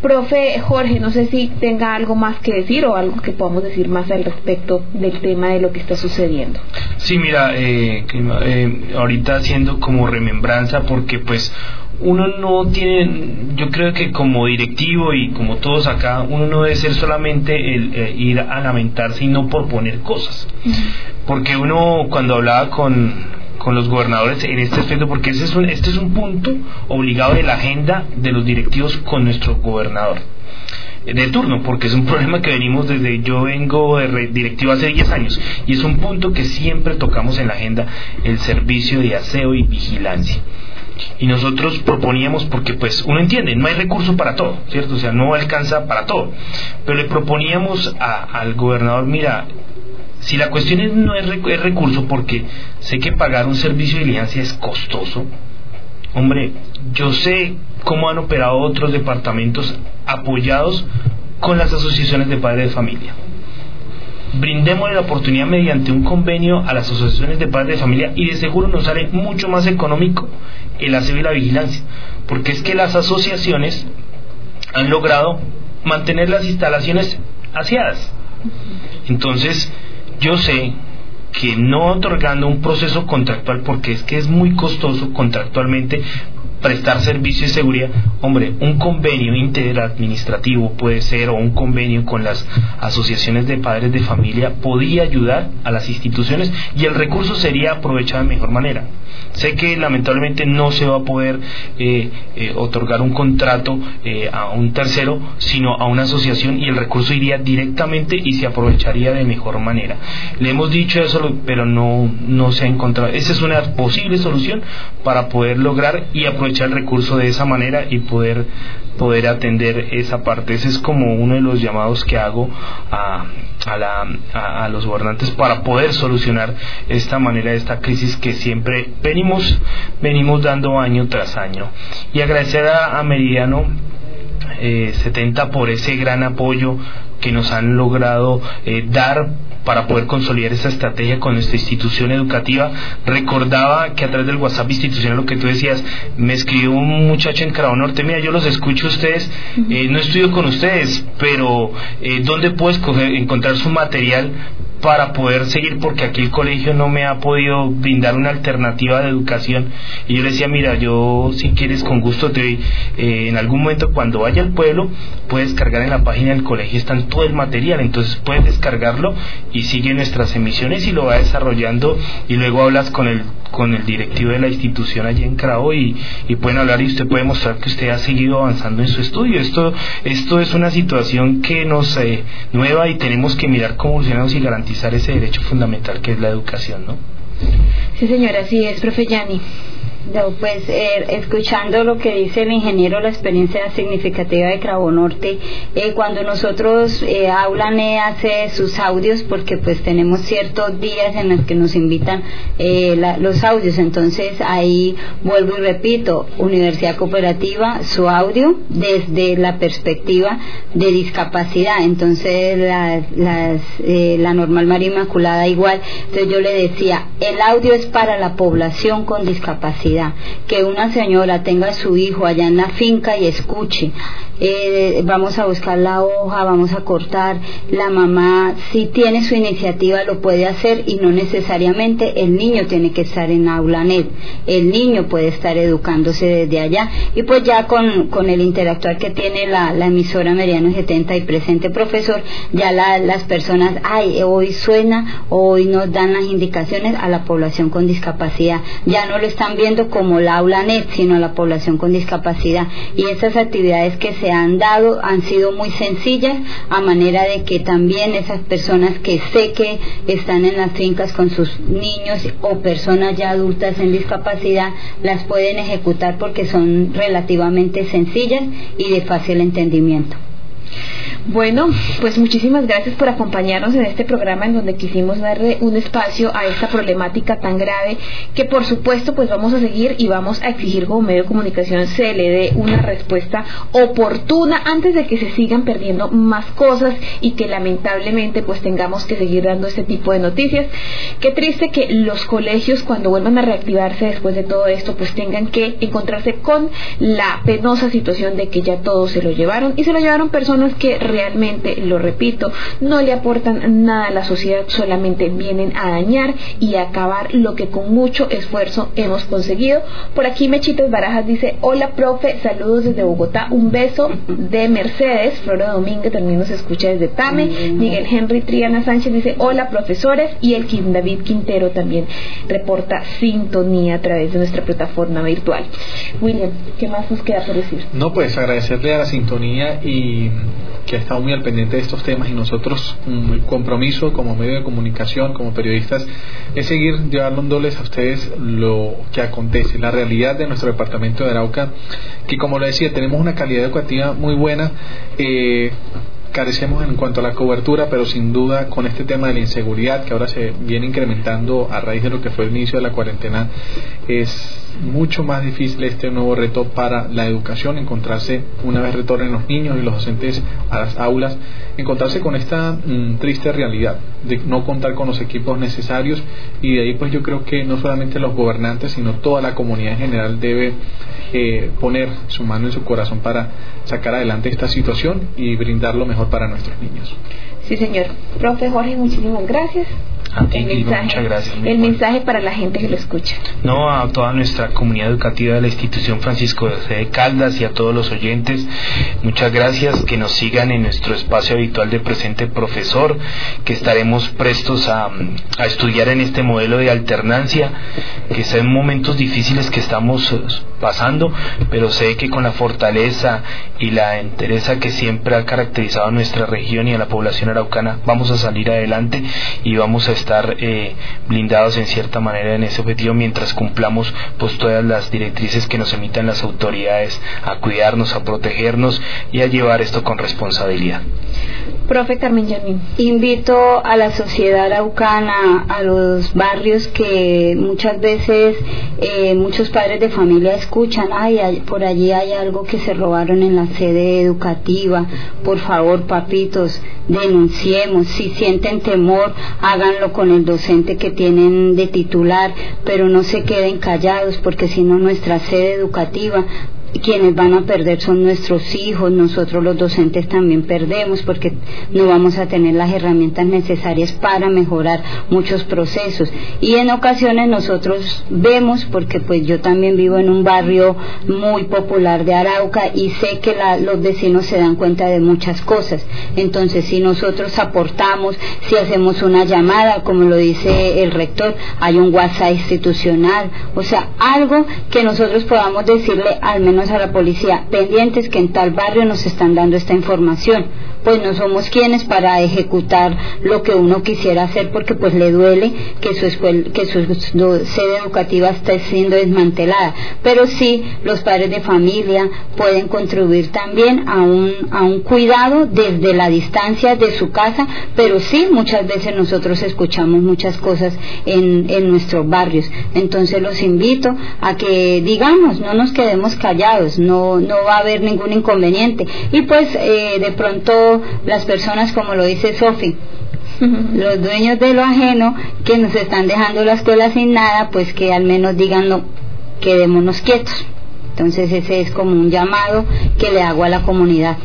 Profe Jorge, no sé si tenga algo más que decir o algo que podamos decir más al respecto del tema de lo que está sucediendo. Sí, mira, eh, eh, ahorita haciendo como remembranza porque pues uno no tiene, yo creo que como directivo y como todos acá, uno no debe ser solamente el eh, ir a lamentarse y no proponer cosas. Porque uno cuando hablaba con, con los gobernadores en este aspecto, porque ese es un, este es un punto obligado de la agenda de los directivos con nuestro gobernador de turno, porque es un problema que venimos desde, yo vengo de directivo hace 10 años, y es un punto que siempre tocamos en la agenda, el servicio de aseo y vigilancia y nosotros proponíamos porque pues uno entiende no hay recurso para todo cierto o sea no alcanza para todo. Pero le proponíamos al gobernador mira si la cuestión es, no es, recurso porque sé que pagar un servicio de diligencia es costoso hombre yo sé cómo han operado otros departamentos apoyados con las asociaciones de padres de familia. Brindémosle la oportunidad mediante un convenio a las asociaciones de padres de familia y de seguro nos sale mucho más económico el aseo y la vigilancia, porque es que las asociaciones han logrado mantener las instalaciones aseadas. Entonces, yo sé que no otorgando un proceso contractual, porque es que es muy costoso contractualmente prestar servicio de seguridad, hombre, un convenio interadministrativo puede ser o un convenio con las asociaciones de padres de familia podría ayudar a las instituciones y el recurso sería aprovechado de mejor manera. Sé que lamentablemente no se va a poder eh, eh, otorgar un contrato eh, a un tercero, sino a una asociación y el recurso iría directamente y se aprovecharía de mejor manera. Le hemos dicho eso, pero no, no se ha encontrado. Esa es una posible solución para poder lograr y aprovechar el recurso de esa manera y poder poder atender esa parte. Ese es como uno de los llamados que hago a, a, la, a, los gobernantes para poder solucionar esta manera, esta crisis que siempre venimos, venimos dando año tras año. Y agradecer a, Meridiano eh, 70 por ese gran apoyo que nos han logrado eh, dar para poder consolidar esa estrategia con nuestra institución educativa. Recordaba que a través del WhatsApp institucional, lo que tú decías, me escribió un muchacho en Cravo Norte, mira, yo los escucho a ustedes, eh, no estudio con ustedes, pero eh, ¿dónde puedo escoger, encontrar su material para poder seguir porque aquí el colegio no me ha podido brindar una alternativa de educación y yo le decía mira yo si quieres con gusto te eh, en algún momento cuando vaya al pueblo puedes cargar en la página del colegio están todo el material entonces puedes descargarlo y sigue nuestras emisiones y lo va desarrollando y luego hablas con el con el directivo de la institución allí en Crao y, pueden hablar y usted puede mostrar que usted ha seguido avanzando en su estudio. Esto, esto es una situación que nos eh, nueva y tenemos que mirar cómo evolucionamos y garantizar ese derecho fundamental que es la educación, ¿no? Sí, señora, así es, profe Yani pues eh, escuchando lo que dice el ingeniero, la experiencia significativa de Cravo Norte, eh, cuando nosotros eh, Aulane hace sus audios, porque pues tenemos ciertos días en los que nos invitan eh, los audios, entonces ahí vuelvo y repito, Universidad Cooperativa, su audio desde la perspectiva de discapacidad, entonces la normal María Inmaculada igual, entonces yo le decía, el audio es para la población con discapacidad que una señora tenga a su hijo allá en la finca y escuche, eh, vamos a buscar la hoja, vamos a cortar, la mamá si tiene su iniciativa lo puede hacer y no necesariamente el niño tiene que estar en aula net, el niño puede estar educándose desde allá. Y pues ya con, con el interactuar que tiene la, emisora Meriano 70 y presente profesor, ya las personas, ay, hoy suena, hoy nos dan las indicaciones a la población con discapacidad, ya no lo están viendo como la aula net, sino a la población con discapacidad. Y esas actividades que se han dado han sido muy sencillas, a manera de que también esas personas que sé que están en las fincas con sus niños o personas ya adultas en discapacidad, las pueden ejecutar porque son relativamente sencillas y de fácil entendimiento. Bueno, pues muchísimas gracias por acompañarnos en este programa en donde quisimos darle un espacio a esta problemática tan grave que por supuesto pues vamos a seguir y vamos a exigir como medio de comunicación se le dé una respuesta oportuna antes de que se sigan perdiendo más cosas y que lamentablemente pues tengamos que seguir dando este tipo de noticias. Qué triste que los colegios cuando vuelvan a reactivarse después de todo esto pues tengan que encontrarse con la penosa situación de que ya todos se lo llevaron y se lo llevaron personas que realmente, lo repito, no le aportan nada a la sociedad, solamente vienen a dañar y a acabar lo que con mucho esfuerzo hemos conseguido. Por aquí Mechitas Barajas dice, hola profe, saludos desde Bogotá, un beso de Mercedes, Flora Domínguez también nos escucha desde Tame, Miguel Henry Triana Sánchez dice, hola profesores, y el Kim David Quintero también reporta sintonía a través de nuestra plataforma virtual. William, ¿qué más nos queda por decir? No, pues agradecerle a la sintonía y que estado muy al pendiente de estos temas y nosotros un compromiso como medio de comunicación, como periodistas, es seguir llevándoles a ustedes lo que acontece, la realidad de nuestro departamento de Arauca, que como lo decía, tenemos una calidad educativa muy buena. Eh, carecemos en cuanto a la cobertura, pero sin duda con este tema de la inseguridad que ahora se viene incrementando a raíz de lo que fue el inicio de la cuarentena, es mucho más difícil este nuevo reto para la educación, encontrarse una vez retornen los niños y los docentes a las aulas, encontrarse con esta mm, triste realidad de no contar con los equipos necesarios. Y de ahí pues yo creo que no solamente los gobernantes, sino toda la comunidad en general debe eh, poner su mano en su corazón para sacar adelante esta situación y brindar lo mejor para nuestros niños. Sí, señor. Profe Jorge, muchísimas gracias. A ti, el mensaje, muchas gracias. el mensaje para la gente que lo escucha. No, a toda nuestra comunidad educativa de la institución Francisco de Caldas y a todos los oyentes, muchas gracias, que nos sigan en nuestro espacio habitual de presente profesor, que estaremos prestos a, a estudiar en este modelo de alternancia, que son momentos difíciles que estamos pasando, pero sé que con la fortaleza y la entereza que siempre ha caracterizado a nuestra región y a la población araucana, vamos a salir adelante y vamos a estar eh, blindados en cierta manera en ese objetivo mientras cumplamos pues todas las directrices que nos emitan las autoridades a cuidarnos, a protegernos y a llevar esto con responsabilidad. Profe Carmen Yamín. Invito a la sociedad araucana, a los barrios que muchas veces eh, muchos padres de familia escuchan, ay, por allí hay algo que se robaron en la sede educativa, por favor, papitos, si sienten temor, háganlo con el docente que tienen de titular, pero no se queden callados porque si no nuestra sede educativa quienes van a perder son nuestros hijos, nosotros los docentes también perdemos porque no vamos a tener las herramientas necesarias para mejorar muchos procesos. Y en ocasiones nosotros vemos, porque pues yo también vivo en un barrio muy popular de Arauca y sé que la, los vecinos se dan cuenta de muchas cosas. Entonces, si nosotros aportamos, si hacemos una llamada, como lo dice el rector, hay un WhatsApp institucional, o sea, algo que nosotros podamos decirle al menos a la policía, pendientes que en tal barrio nos están dando esta información, pues no somos quienes para ejecutar lo que uno quisiera hacer porque pues le duele que su escuela, que su sede educativa esté siendo desmantelada, pero sí los padres de familia pueden contribuir también a un, a un cuidado desde la distancia de su casa, pero sí muchas veces nosotros escuchamos muchas cosas en, en nuestros barrios, entonces los invito a que digamos, no nos quedemos callados, no, no va a haber ningún inconveniente. Y pues eh, de pronto las personas como lo dice Sofi los dueños de lo ajeno que nos están dejando la escuela sin nada pues que al menos digan no quedémonos quietos entonces ese es como un llamado que le hago a la comunidad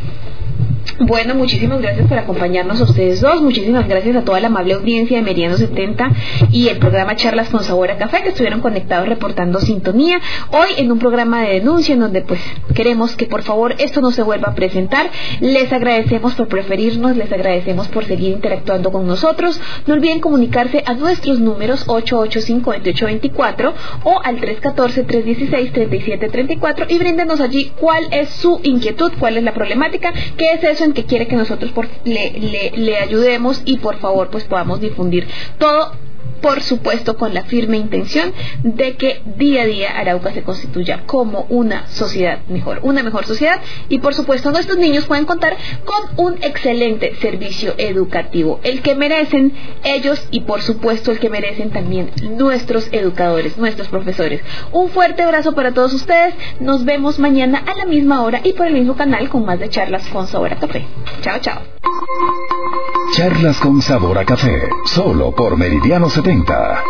Bueno, muchísimas gracias por acompañarnos ustedes dos. Muchísimas gracias a toda la amable audiencia de Meridiano 70 y el programa Charlas con Sabor Café que estuvieron conectados reportando sintonía. Hoy en un programa de denuncia en donde pues queremos que por favor esto no se vuelva a presentar. Les agradecemos por preferirnos, les agradecemos por seguir interactuando con nosotros. No olviden comunicarse a nuestros números 885-2824 o al 314-316-3734 y bríndenos allí cuál es su inquietud, cuál es la problemática, qué es eso en que quiere que nosotros le, le ayudemos y por favor pues podamos difundir todo por supuesto con la firme intención de que día a día Arauca se constituya como una sociedad mejor, una mejor sociedad y por supuesto nuestros niños pueden contar con un excelente servicio educativo, el que merecen ellos y por supuesto el que merecen también nuestros educadores, nuestros profesores. Un fuerte abrazo para todos ustedes, nos vemos mañana a la misma hora y por el mismo canal con más de charlas con sabor a café. Chao, chao. Charlas con sabor a café, solo por Meridiano 70.